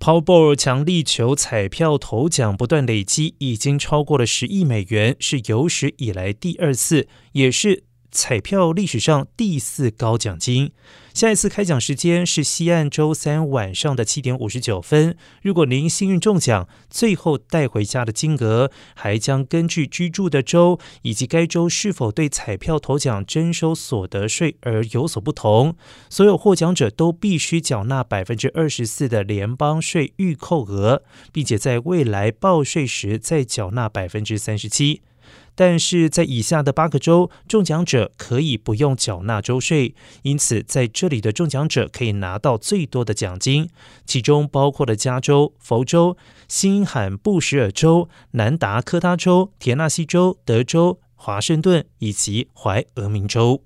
Powerball 强力球彩票头奖不断累积，已经超过了十亿美元，是有史以来第二次，也是。彩票历史上第四高奖金，下一次开奖时间是西岸周三晚上的七点五十九分。如果您幸运中奖，最后带回家的金额还将根据居住的州以及该州是否对彩票头奖征收所得税而有所不同。所有获奖者都必须缴纳百分之二十四的联邦税预扣额，并且在未来报税时再缴纳百分之三十七。但是在以下的八个州，中奖者可以不用缴纳州税，因此在这里的中奖者可以拿到最多的奖金，其中包括了加州、佛州、新罕布什尔州、南达科他州、田纳西州、德州、华盛顿以及怀俄明州。